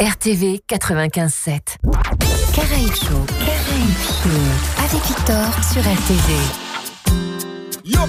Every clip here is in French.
RTV 95.7. Caraïbes Show. Avec Victor sur RTV. Yo.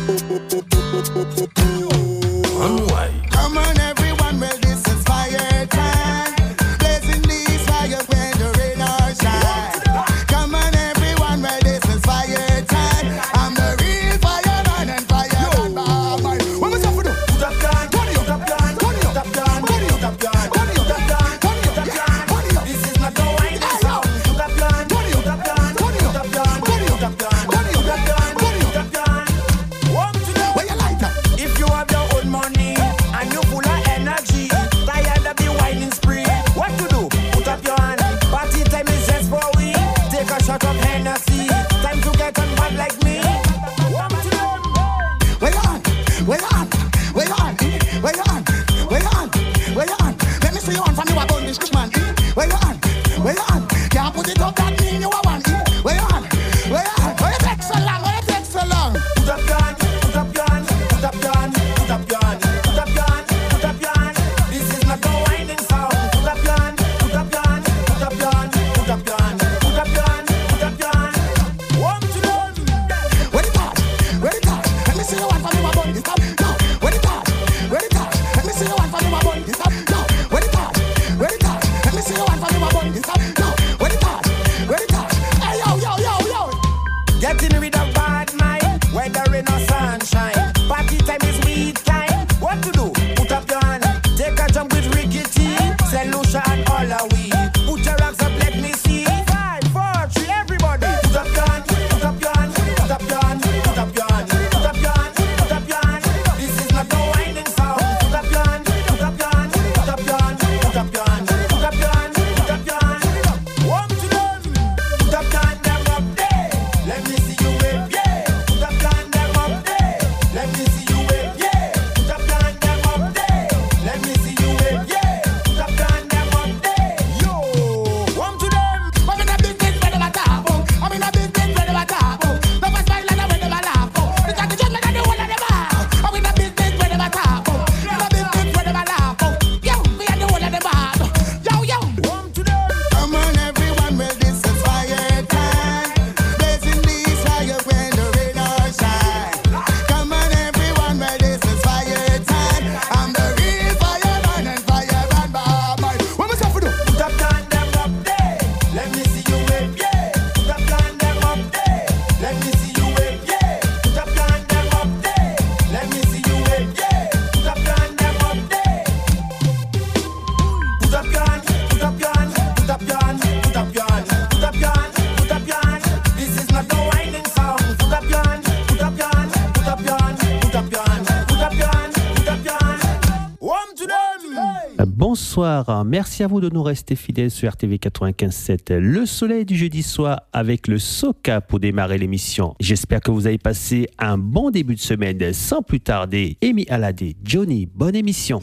Merci à vous de nous rester fidèles sur RTV 95.7. Le soleil du jeudi soir avec le Soca pour démarrer l'émission. J'espère que vous avez passé un bon début de semaine. Sans plus tarder, Amy Aladé, Johnny, bonne émission.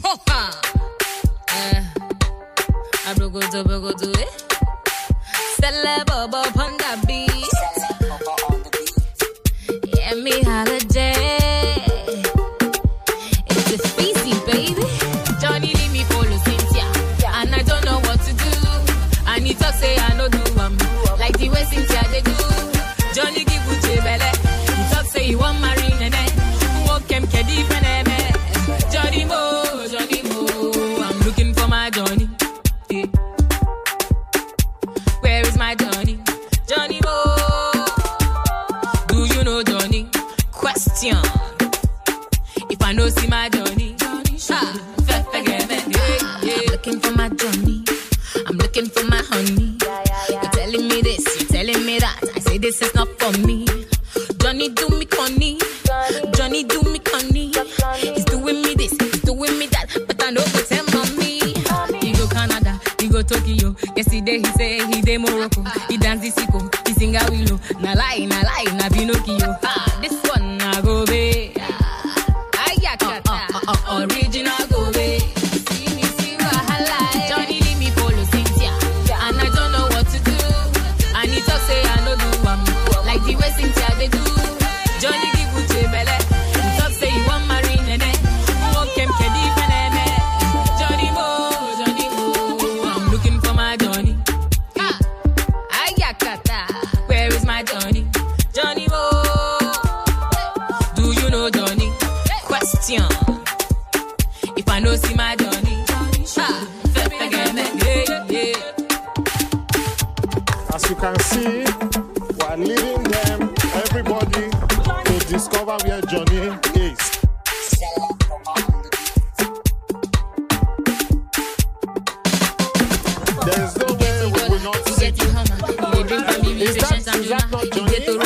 Is that, is that not Johnny? They.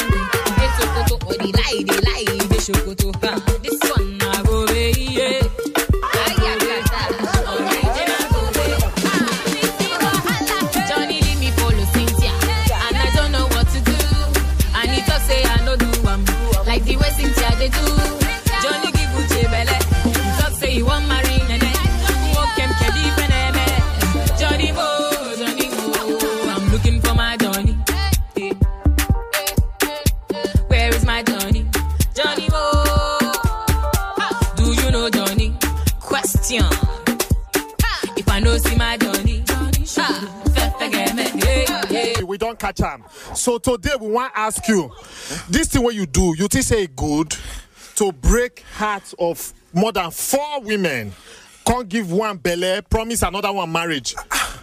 We don't catch him. So today we want to ask you, this thing what you do, you think say good to break hearts of more than four women, can't give one belly, promise another one marriage.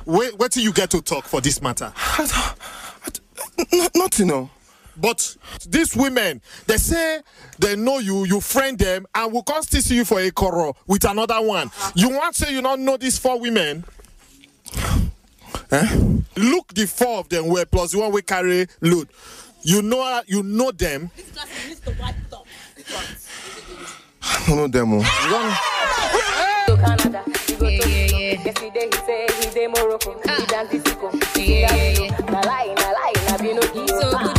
Till you get to talk for this matter. N- nothing, no. But these women, they say they know you, you friend them, and will come still see you for a quarrel with another one. You want to say you don't know these four women? Eh? Look the four of them were plus the one we carry load. You know you know them. I don't know them. oh. to Canada. He go Yeah, to yeah, yeah. Yesterday he say he dey Morocco. He dance disco. Yeah, yeah, yeah. Na lie, na lie, na Pinocchio. So Ah,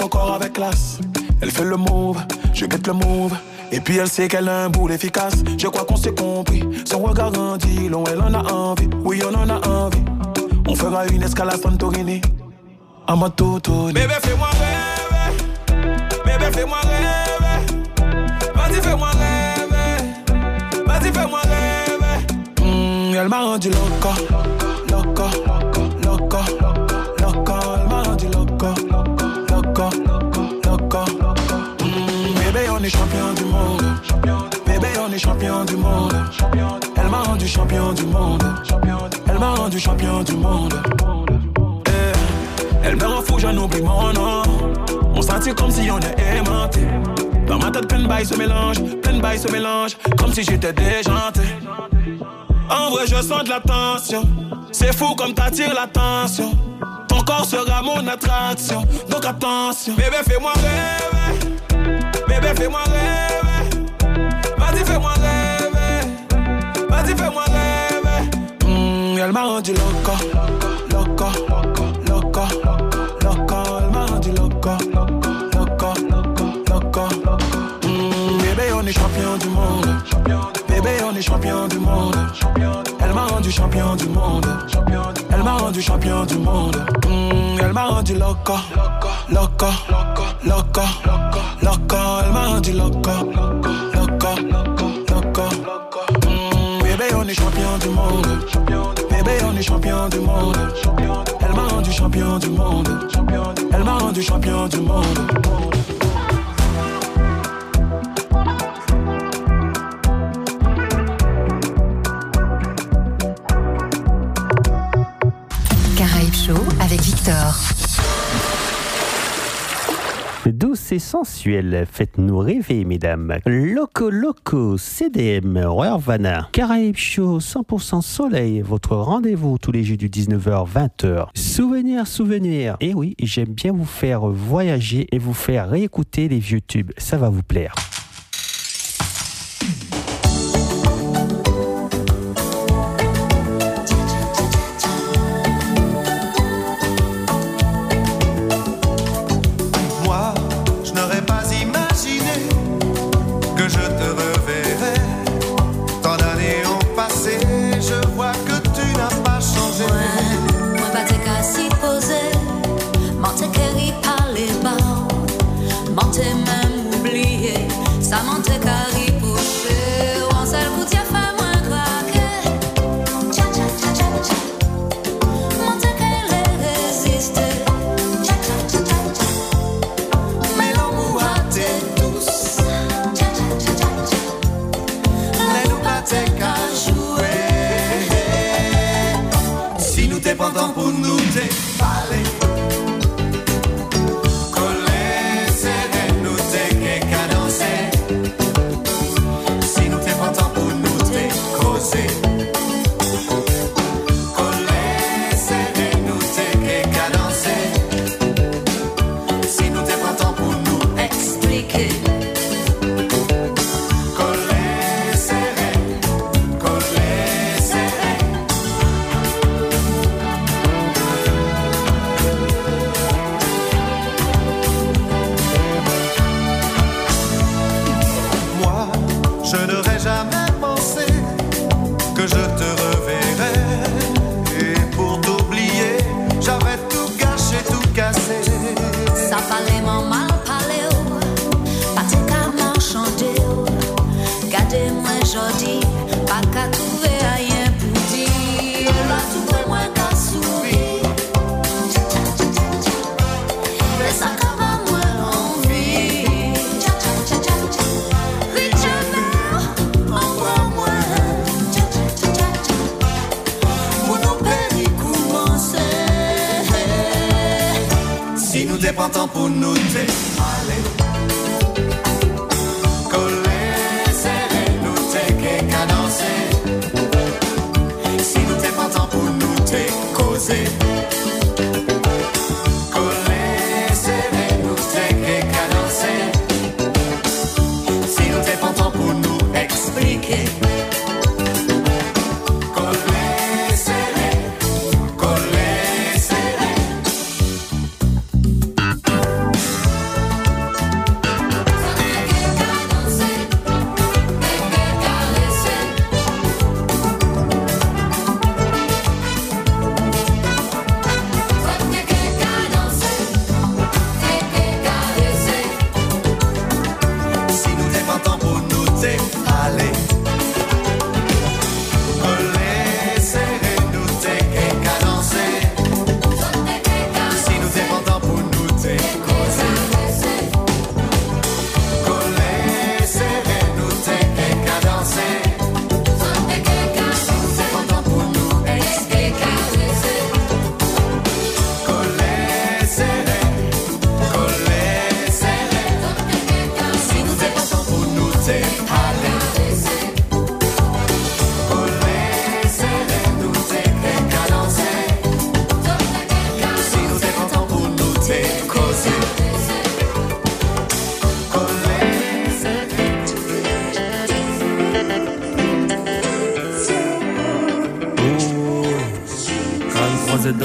son corps avec classe. Elle fait le move, je guette le move. Et puis elle sait qu'elle a un boule efficace. Je crois qu'on s'est compris. Son regard grandit, long elle en a envie. Oui, on en a envie. On fera une escale à Santorini. En mode toto. Bébé, fais-moi rêver. Bébé, fais-moi rêver. Vas-y, fais-moi rêver. Vas-y, fais-moi rêver. Mm, elle m'a rendu loco. Loco. Loco. Loco. Champion du monde. Bébé, on est champion du monde. Elle m'a rendu champion du monde. Elle m'a rendu champion du monde. Eh, Elle me rend fou, j'en oublie mon nom. On sentit comme si on est aimanté. Dans ma tête, plein de bails se mélange, plein de bails se mélange, comme si j'étais déjanté. En vrai, je sens de la tension. C'est fou comme t'attires l'attention. Ton corps sera mon attraction. Donc attention. Bébé, fais-moi rêver. Bébé, fais-moi rêver. Vas-y, fais-moi rêver. Vas-y, fais-moi rêver. Mm, elle m'a rendu loco. Loco. Loco. Loco. Elle m'a rendu loco. Loco. Loco. Mm, bébé, on est champion du monde. Bébé, on est champion du monde. Elle m'a rendu champion du monde. Elle m'a rendu champion du monde. Mmh, elle m'a rendu loco, loco, loco, loco. Elle m'a rendu loco, loco, loco. Mmh, bébé, on est champion du monde. Bébé, on est champion du monde. Elle m'a rendu champion du monde. Elle m'a rendu champion du monde. Douce et sensuelle, faites-nous rêver, mesdames. Loco Loco, CDM, Royal Caraïbes Show, 100% soleil, votre rendez-vous tous les jeux du 19h-20h. Souvenir, souvenir. Et eh oui, j'aime bien vous faire voyager et vous faire réécouter les vieux tubes, ça va vous plaire. tan pou nou te ale Kole sere nou te ke kadanse Si nou te pa tan pou nou te koze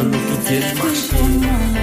你为什么？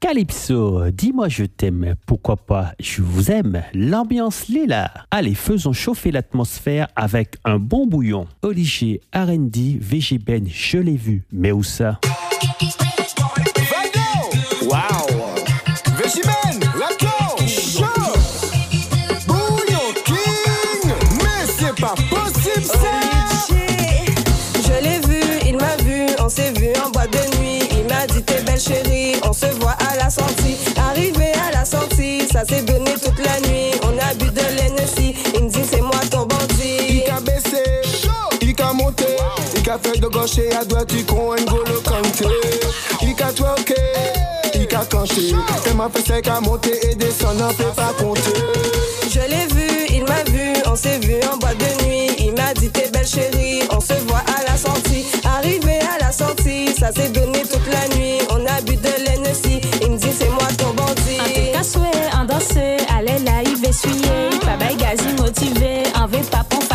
Calypso, dis-moi je t'aime, pourquoi pas? Je vous aime, l'ambiance l'est là. Allez, faisons chauffer l'atmosphère avec un bon bouillon. Olivier, R&D, VGBN, je l'ai vu, mais où ça? Wow! Végimène, Rato, Show! Bouillon King! Mais c'est pas possible ça! Je l'ai vu, il m'a vu, on s'est vu en boîte de nuit. Il m'a dit t'es belle chérie, il a fait de gauche et à droite, il con N'Golo Kanté. Il a twerké, il a canté. Il m'a fait sec à monter et descendre, n'en fait pas compter. Je l'ai vu, il m'a vu, on s'est vu en boîte de nuit. Il m'a dit t'es belle chérie, on se voit à la sortie. Arrivé à la sortie, ça s'est donné toute la nuit. On a bu de l'Hennessy, il me dit c'est moi ton bandit. Un cassoué, un dansé, allez là, il va essuyer. Pas gazi motivé, un vrai papon fatigué.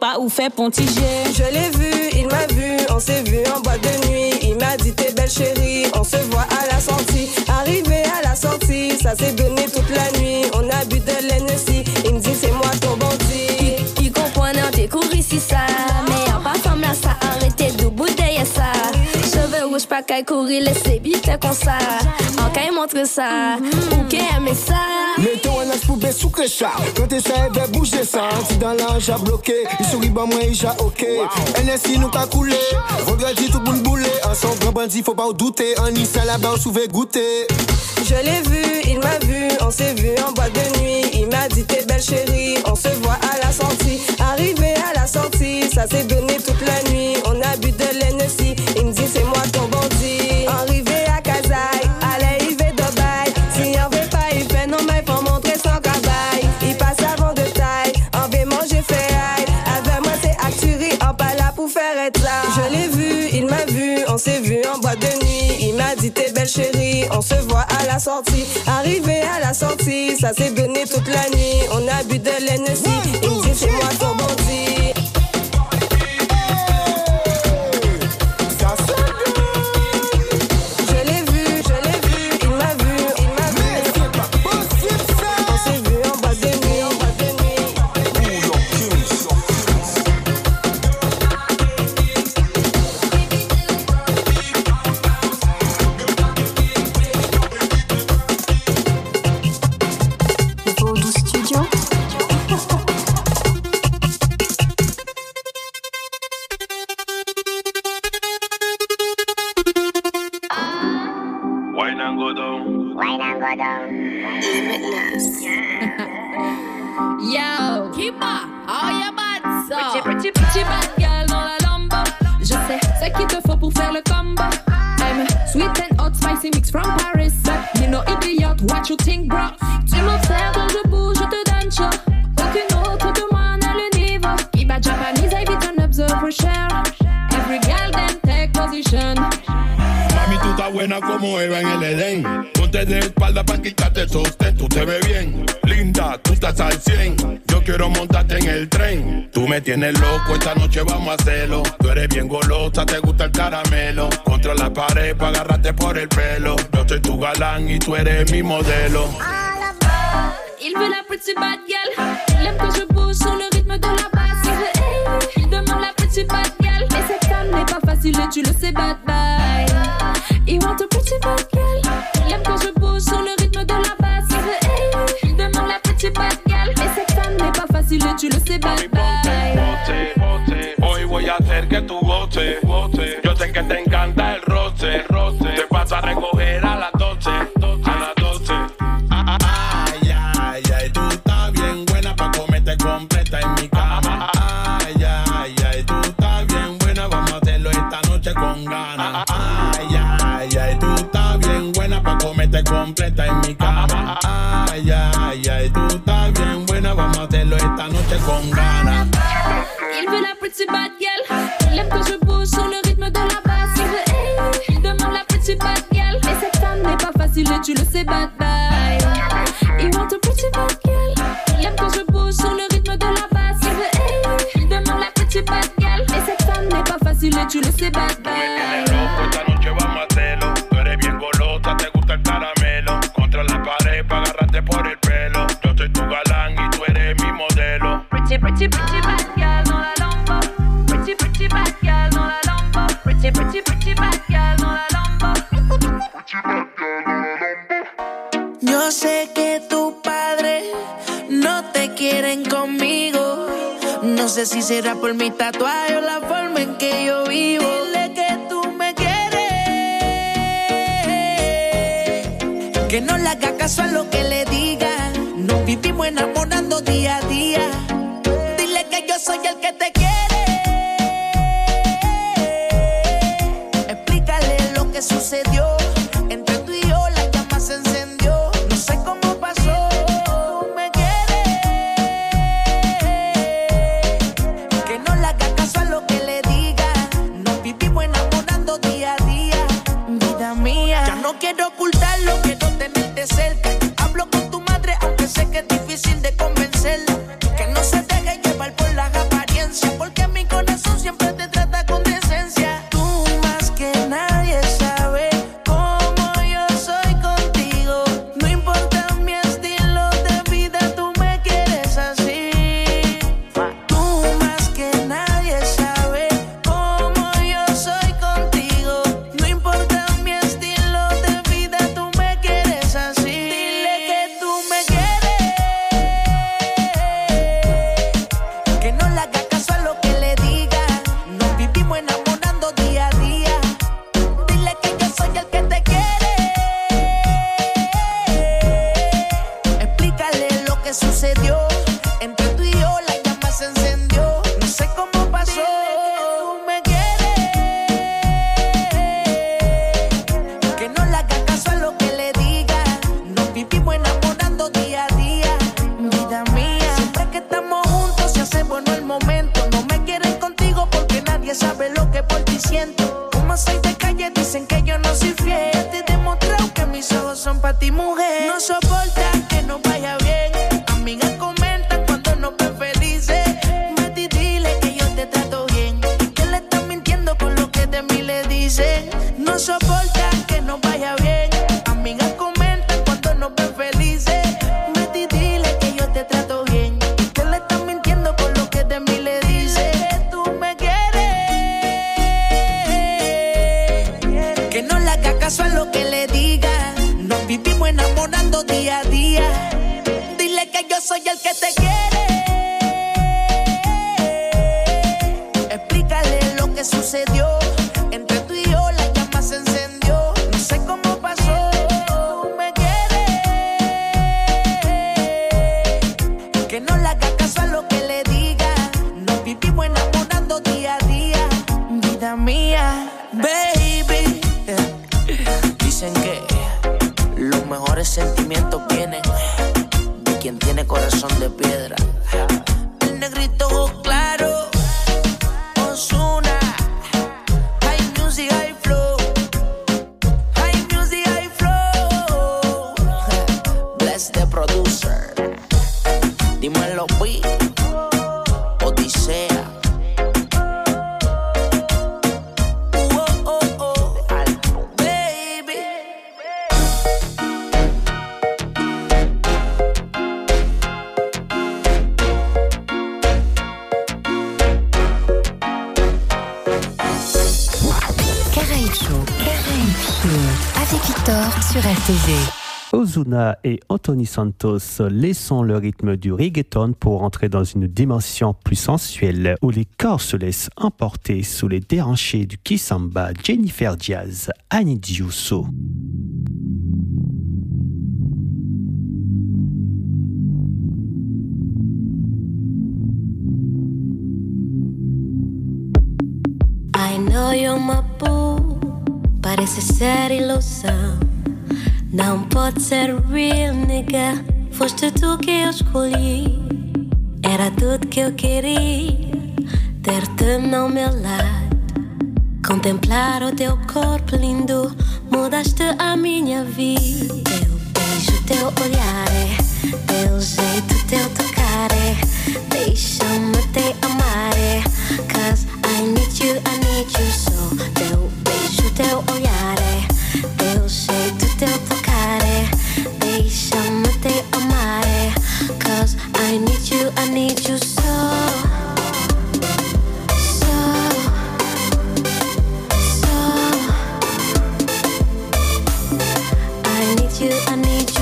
Pas ou pontiger. Je l'ai vu, il m'a vu, on s'est vu en boîte de nuit. Il m'a dit t'es belle chérie, on se voit à la sortie. Arrivé à la sortie, ça s'est donné toute la nuit. On a bu de l'Hennessy, il me dit c'est moi ton bandit. Qui comprenait t'es couru ici ça Pas qu'à courir laisser vite comme ça En qu'à montre ça Ou qu'à aimer ça Mettons un as pour baisser sous chat. Quand t'es ça, elle va bouger ça. Si dans l'ange a bloqué, il sourit, bah moi, il a ok. NSI nous qu'a coulé. Vendredi, tout boule boulé. Ensemble, grand bandit, faut pas en douter. En Nice, à la bas, on souvait goûter. Je l'ai vu, il m'a vu, on s'est vu en boîte de nuit. Il m'a dit t'es belle chérie, on se voit à la sortie. Arrivé à la sortie, ça s'est donné toute la nuit. On a bu de l'Hennessy, de nuit. Il m'a dit t'es belle chérie, on se voit à la sortie. Arrivé à la sortie, ça s'est donné toute la nuit. On a bu de l'Hennessy, il me dit c'est moi ton bandit. Como Eva en el Edén. Ponte de espalda para quitarte el sostén. Tú te ves bien, linda, tú estás al 100. Yo quiero montarte en el tren. Tú me tienes loco, esta noche vamos a hacerlo. Tú eres bien golosa, te gusta el caramelo. Contra la pared para agarrarte por el pelo. Yo soy tu galán y tú eres mi modelo. Il veut la pretty bad girl. Il aime quand je bouge sur le rythme de la basse. Il demande la pretty bad girl. Et tu le sais, bad bye. Il want a pretty bad girl. Il aime quand je bouge sur le rythme de la basse. Il demande la pretty bad girl. Et cette femme n'est pas facile tu le sais, bad bye. Hoy voy a hacer. Completa en mi cama. Ay, ay, ay, tú estás bien buena, vamos a hacerlo esta noche con ganas. Il veut la pretty bad girl. Il aime quand je bouge sur le rythme de la basse. Il veut, hey, demande la pretty bad girl. Et cette femme n'est pas facile et tu le sais, bad será por mi tatuaje o la forma en que yo vivo. Dile que tú me quieres. Que no le haga caso a lo que le Et Anthony Santos laissons le rythme du reggaeton pour entrer dans une dimension plus sensuelle où les corps se laissent emporter sous les déhanchés du Kisamba Jennifer Diaz, Annie Diuso. I know you're my. Não pode ser real, nigga. Foste tu que eu escolhi. Era tudo que eu queria. Ter-te no meu lado. Contemplar o teu corpo lindo. Mudaste a minha vida. Teu beijo, teu olhar é. Teu jeito, teu tocar é. Deixa-me te amar é. Cause I need you, I need you so. Teu beijo, teu olhar é. Deixa-me. Cause I need you, I need you so. So. So. I need you, I need you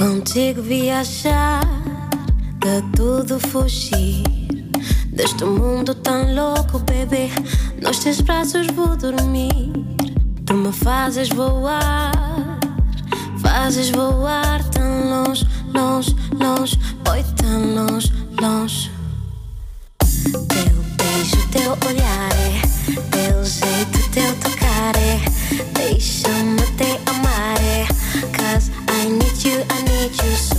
Contigo viajar, de tudo fugir. Deste mundo tão louco, bebê. Nos teus braços vou dormir. Tu me fazes voar, fazes voar tão longe, longe, longe. Oi, tão longe, longe. Teu beijo, teu olhar é. Teu jeito, teu tocar é. Deixa-me te amar é. you, I need you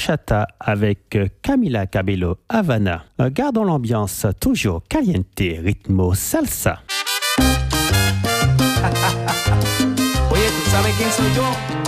Bachata avec euh, Camila Cabello Havana. Euh, gardons l'ambiance toujours caliente, ritmo salsa.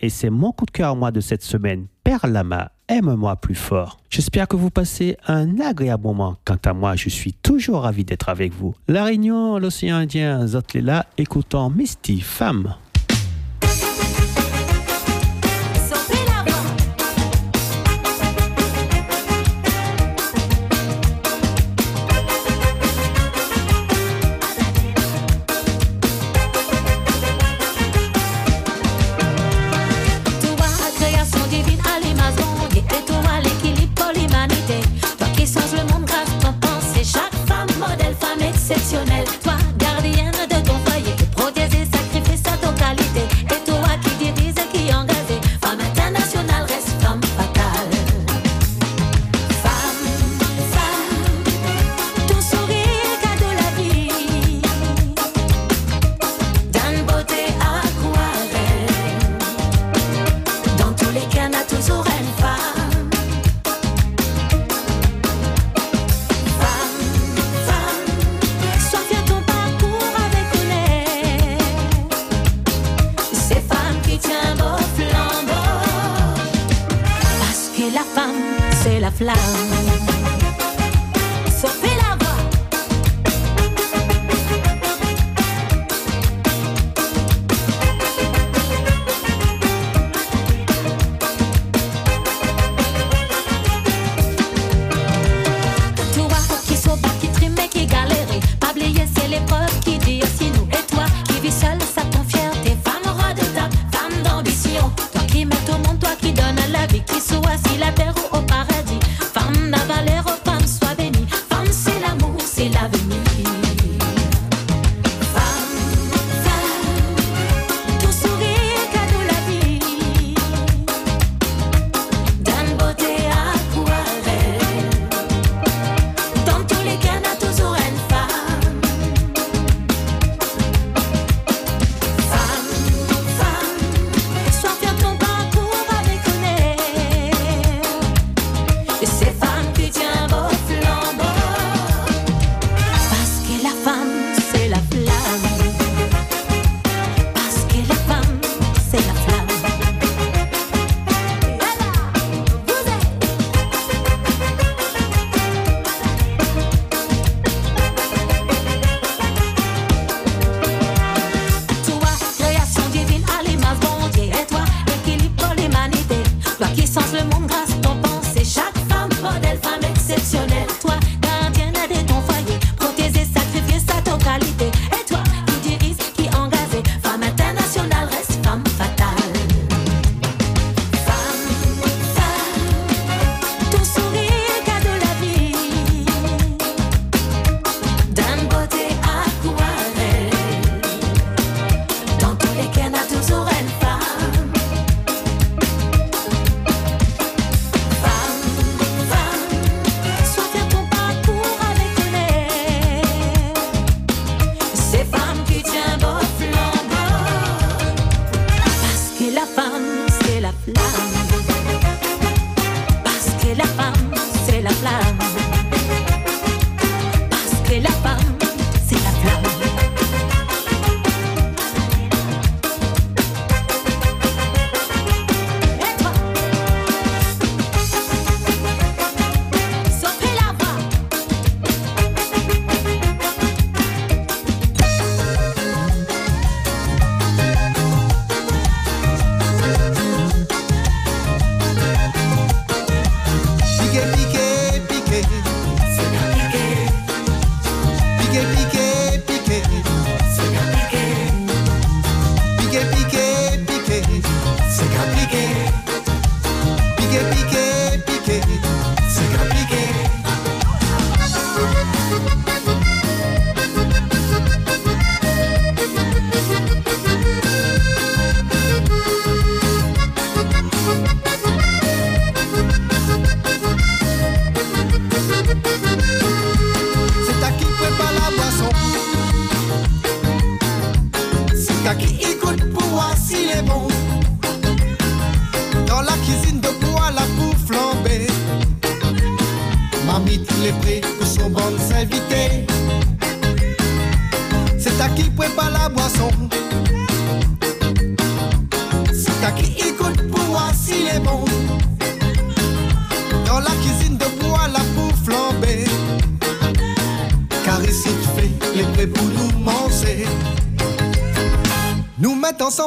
et c'est mon coup de cœur à moi de cette semaine, Père Lama, aime-moi plus fort. J'espère que vous passez un agréable moment. Quant à moi, je suis toujours ravi d'être avec vous. La Réunion, l'océan Indien, Zotlila, écoutons Misty, femme.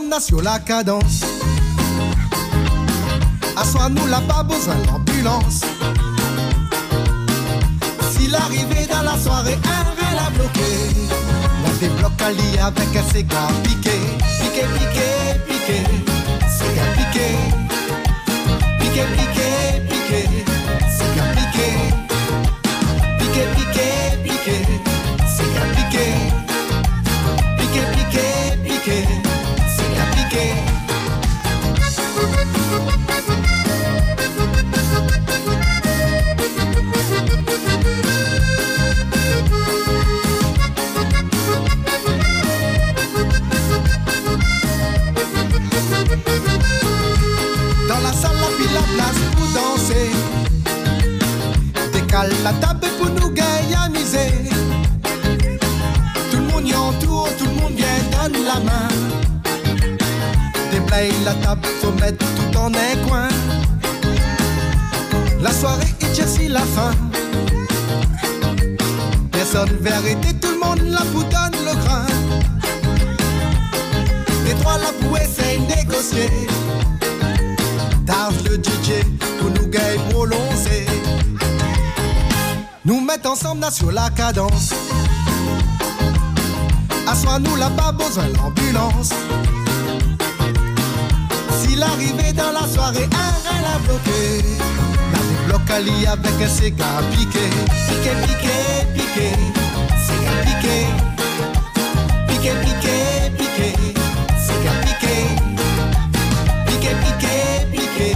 Là, sur la cadence. Assois-nous là, pas besoin d'ambulance. Si l'arrivée dans la soirée, un réel a bloqué. On débloque un lit avec un cigare piqué. Piqué, piqué, piqué. Piqué. Piqué, piqué, piqué. Négocier. Targe le DJ pour nous gagner prolonger. Nous mettre ensemble sur la cadence. Assois-nous là, pas besoin d'ambulance. Si l'arrivée dans la soirée, un rein l'a bloqué. La débloque à avec un cigare piqué. Piqué, piqué, piqué. Cigare piqué. Piqué, piqué, piqué. Cigare piqué. pike, pike, pike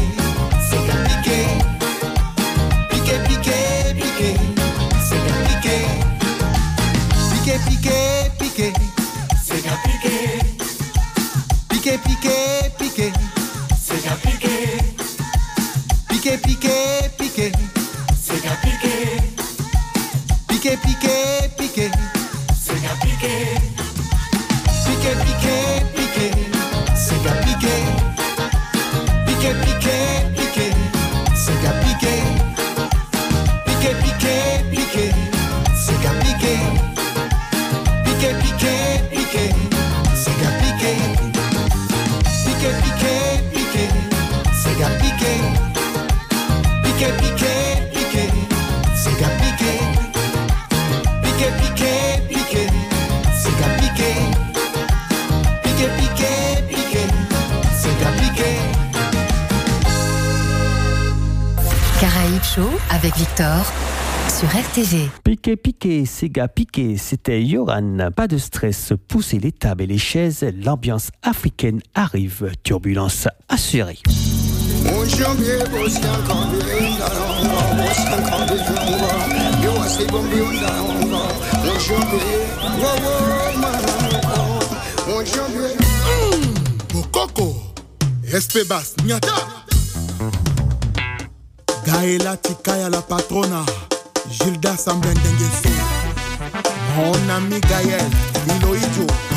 Se ka pike Piqué, piqué, Sega piqué, c'était Yoran. Pas de stress, poussez les tables et les chaises, l'ambiance africaine arrive, turbulence assurée. Bokoko, Espebas, Nyata. Gaëla Tikaya la patrona, Gilda Samblen Dengeso, mon ami Gaël, Iloidjo.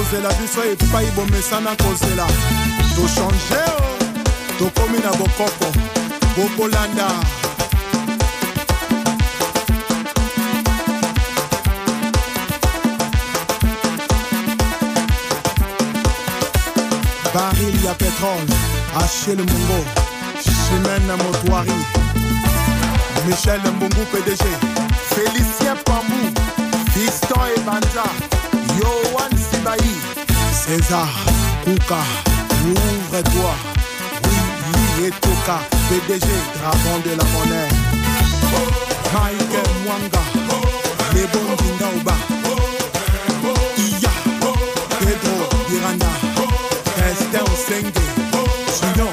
Bozalaki kozela biso epai bomesana kozela tochange o tokomi na bokoko bokolanda baril ya pétrole. Achille mongo chimene motoari michel mbungu pdg félicien pambou fiston ebanja sibai césar kuka ouvre-toi oui etoka pdg dragon de la monnaie. Mike mwanga lebondinga oba iya pedro iranda Estin Osenge, Junior,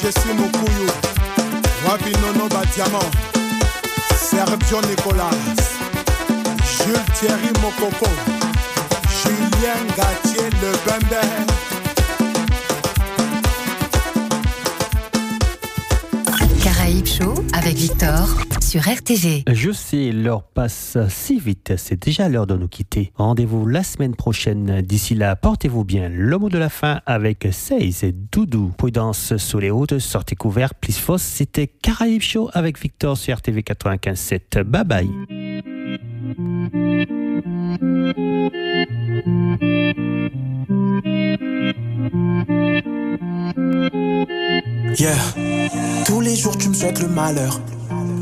Jessie Mokuyu, Wabi Nono Badiamant, Sergio Nicolas, Jules Thierry Mokoko. Julien Gatier le Bembe. Caraïbes Show avec Victor sur RTV. Je sais, l'heure passe si vite, c'est déjà l'heure de nous quitter. Rendez-vous la semaine prochaine. D'ici là, portez-vous bien. Le mot de la fin avec Seize et Doudou. Prudence sous les routes, sortez couverts, plus fausse. C'était Caraïbes Show avec Victor sur RTV 95.7. Bye bye. Yeah. Tous les jours tu me souhaites le malheur.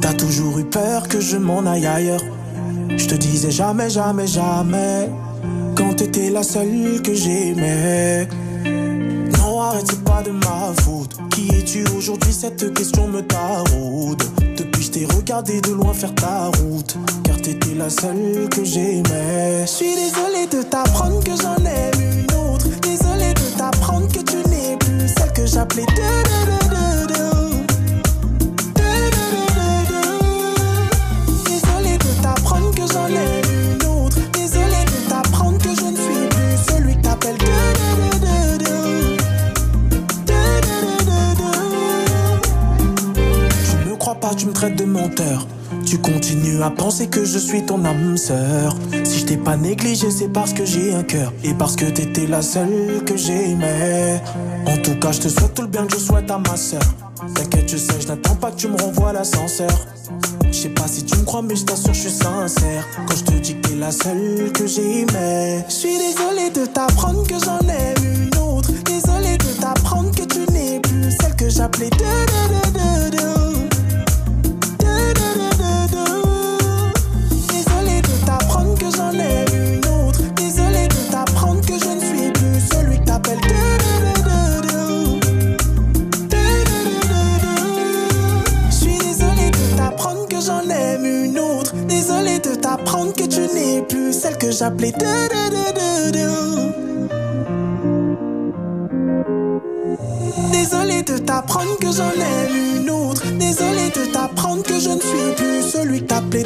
T'as toujours eu peur que je m'en aille ailleurs. Je te disais jamais, jamais, jamais. Quand t'étais la seule que j'aimais. Non, arrête, c'est pas de ma faute. Qui es-tu aujourd'hui? Cette question me taraude. Depuis, je t'ai regardé de loin faire ta route. Car t'étais la seule que j'aimais. Je suis désolé de t'apprendre que j'en aime une autre. Désolé de t'apprendre que tu n'es plus celle que j'appelais. de- tu me traites de menteur. Tu continues à penser que je suis ton âme sœur. Si je t'ai pas négligé, c'est parce que j'ai un cœur. Et parce que t'étais la seule que j'aimais. En tout cas, je te souhaite tout le bien que je souhaite à ma sœur. T'inquiète, je sais, je n'attends pas que tu me renvoies l'ascenseur. Je sais pas si tu me crois, mais je t'assure, je suis sincère. Quand je te dis que t'es la seule que j'aimais. Je suis désolé de t'apprendre que j'en aime une autre. Désolé de t'apprendre que tu n'es plus celle que j'appelais. de- de- de. Que j'appelais. Désolé de t'apprendre que j'en aime une autre. Désolé de t'apprendre que je ne suis plus celui que t'appelais.